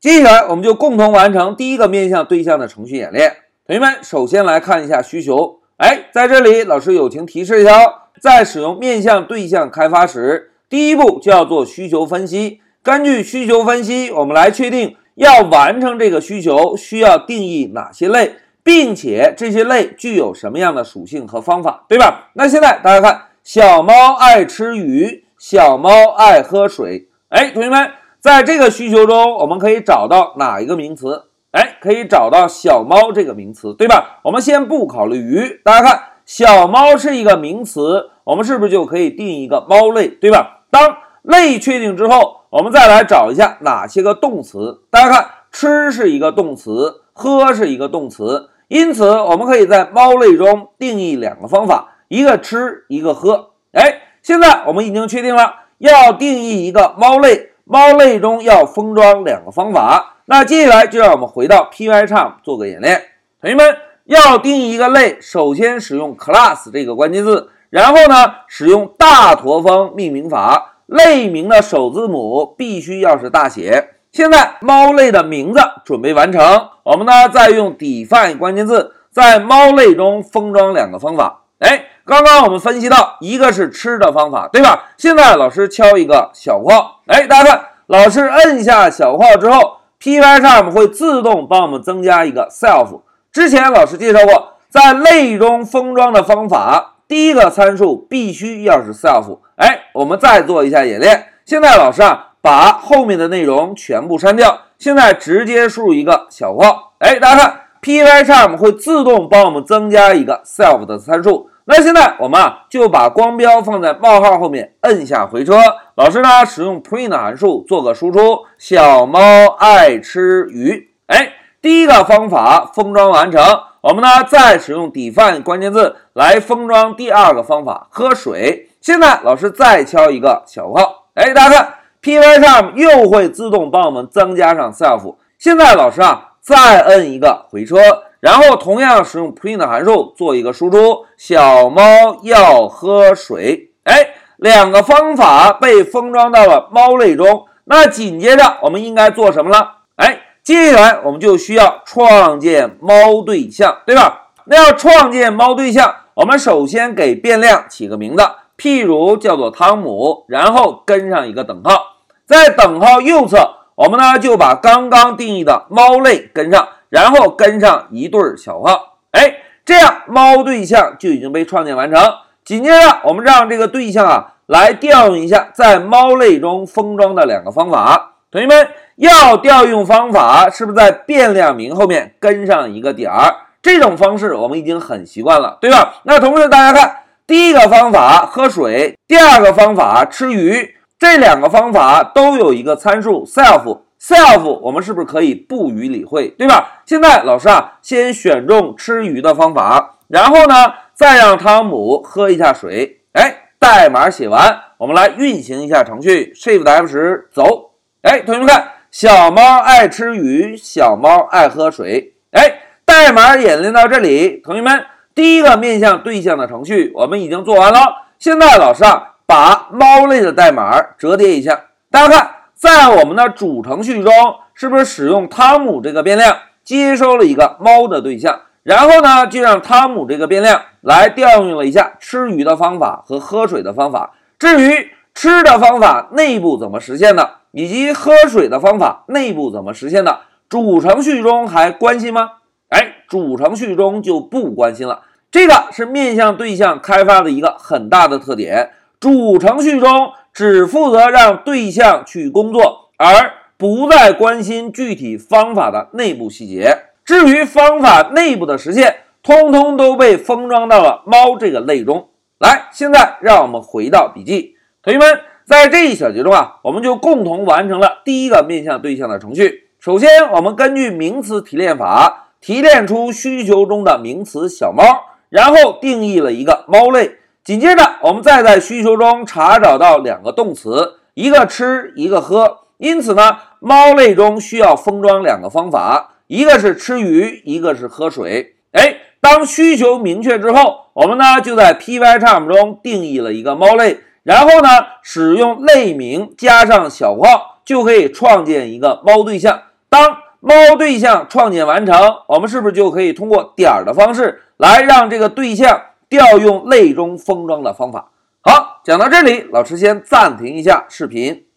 接下来我们就共同完成第一个面向对象的程序演练。同学们，首先来看一下需求。哎，在这里老师友情提示一下哦，在使用面向对象开发时，第一步就要做需求分析。根据需求分析，我们来确定要完成这个需求需要定义哪些类，并且这些类具有什么样的属性和方法，对吧？那现在大家看，小猫爱吃鱼，小猫爱喝水。哎，同学们。在这个需求中，我们可以找到哪一个名词？哎，可以找到小猫这个名词，对吧？我们先不考虑鱼，大家看，小猫是一个名词，我们是不是就可以定一个猫类，对吧？当类确定之后，我们再来找一下哪些个动词。大家看，吃是一个动词，喝是一个动词，因此我们可以在猫类中定义两个方法，一个吃，一个喝。哎，现在我们已经确定了要定义一个猫类。猫类中要封装两个方法，那接下来就让我们回到 Pycharm 做个演练。同学们要定义一个类，首先使用 class 这个关键字，然后呢使用大驼峰命名法，类名的首字母必须要是大写。现在猫类的名字准备完成，我们呢再用 define 关键字在猫类中封装两个方法。哎。刚刚我们分析到，一个是吃的方法，对吧？现在老师敲一个小括号，哎，大家看，老师摁下小括号之后，Pycharm 会自动帮我们增加一个 self。之前老师介绍过，在类中封装的方法，第一个参数必须要是 self。哎，我们再做一下演练。现在老师啊，把后面的内容全部删掉，现在直接输入一个小括号，哎，大家看，Pycharm 会自动帮我们增加一个 self 的参数。那现在我们啊就把光标放在冒号后面，摁下回车。老师呢使用 print 函数做个输出，小猫爱吃鱼。哎，第一个方法封装完成。我们呢再使用 define 关键字来封装第二个方法，喝水。现在老师再敲一个小括号，哎，大家看，Pycharm 又会自动帮我们增加上 self。现在老师啊再摁一个回车。然后同样使用 print 函数做一个输出，小猫要喝水。哎，两个方法被封装到了猫类中。那紧接着我们应该做什么了？哎，接下来我们就需要创建猫对象，对吧？那要创建猫对象，我们首先给变量起个名字，譬如叫做汤姆，然后跟上一个等号，在等号右侧，我们呢就把刚刚定义的猫类跟上。然后跟上一对小号，哎，这样猫对象就已经被创建完成。紧接着，我们让这个对象啊来调用一下在猫类中封装的两个方法。同学们，要调用方法是不是在变量名后面跟上一个点儿？这种方式我们已经很习惯了，对吧？那同时大家看，第一个方法喝水，第二个方法吃鱼，这两个方法都有一个参数 self。self，我们是不是可以不予理会，对吧？现在老师啊，先选中吃鱼的方法，然后呢，再让汤姆喝一下水。哎，代码写完，我们来运行一下程序，Shift F 十走。哎，同学们看，小猫爱吃鱼，小猫爱喝水。哎，代码演练到这里，同学们，第一个面向对象的程序我们已经做完了。现在老师啊，把猫类的代码折叠一下，大家看。在我们的主程序中，是不是使用汤姆这个变量接收了一个猫的对象？然后呢，就让汤姆这个变量来调用了一下吃鱼的方法和喝水的方法。至于吃的方法内部怎么实现的，以及喝水的方法内部怎么实现的，主程序中还关心吗？哎，主程序中就不关心了。这个是面向对象开发的一个很大的特点，主程序中。只负责让对象去工作，而不再关心具体方法的内部细节。至于方法内部的实现，通通都被封装到了猫这个类中来。现在让我们回到笔记，同学们，在这一小节中啊，我们就共同完成了第一个面向对象的程序。首先，我们根据名词提炼法提炼出需求中的名词小猫，然后定义了一个猫类。紧接着，我们再在需求中查找到两个动词，一个吃，一个喝。因此呢，猫类中需要封装两个方法，一个是吃鱼，一个是喝水。哎，当需求明确之后，我们呢就在 Pycharm 中定义了一个猫类，然后呢使用类名加上小括号，就可以创建一个猫对象。当猫对象创建完成，我们是不是就可以通过点儿的方式来让这个对象调用类中封装的方法？好，讲到这里，老师先暂停一下视频。